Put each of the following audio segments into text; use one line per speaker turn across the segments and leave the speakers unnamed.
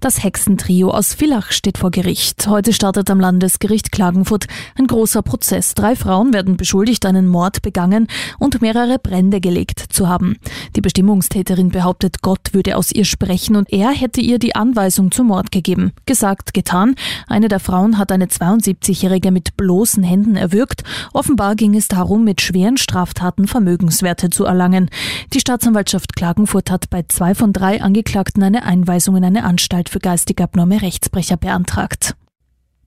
Das Hexentrio aus Villach steht vor Gericht. Heute startet am Landesgericht Klagenfurt ein großer Prozess. Drei Frauen werden beschuldigt, einen Mord begangen und mehrere Brände gelegt zu haben. Die Bestimmungstäterin behauptet, Gott würde aus ihr sprechen und er hätte ihr die Anweisung zum Mord gegeben. Gesagt, getan. Eine der Frauen hat eine 72-Jährige mit bloßen Händen erwürgt. Offenbar ging es darum, mit schweren Straftaten Vermögenswerte zu erlangen. Die Staatsanwaltschaft Klagenfurt hat bei zwei von drei Angeklagten eine Einweisung in eine Anstalt für geistig abnorme Rechtsbrecher beantragt.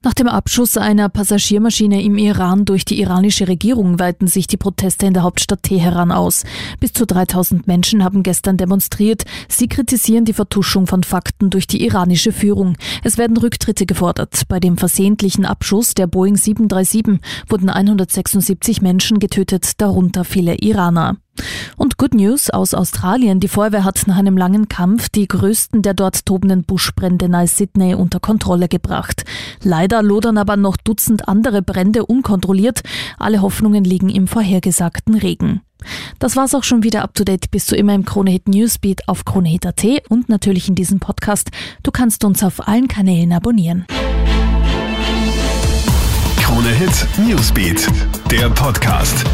Nach dem Abschuss einer Passagiermaschine im Iran durch die iranische Regierung weiten sich die Proteste in der Hauptstadt Teheran aus. Bis zu 3000 Menschen haben gestern demonstriert. Sie kritisieren die Vertuschung von Fakten durch die iranische Führung. Es werden Rücktritte gefordert. Bei dem versehentlichen Abschuss der Boeing 737 wurden 176 Menschen getötet, darunter viele Iraner. Und Good News aus Australien. Die Feuerwehr hat nach einem langen Kampf die größten der dort tobenden Buschbrände nahe Sydney unter Kontrolle gebracht. Leider lodern aber noch Dutzend andere Brände unkontrolliert. Alle Hoffnungen liegen im vorhergesagten Regen. Das war's auch schon wieder up to date. Bist du immer im Kronehit Newsbeat auf Kronehit.at und natürlich in diesem Podcast. Du kannst uns auf allen Kanälen abonnieren.
Kronehit Newsbeat, der Podcast.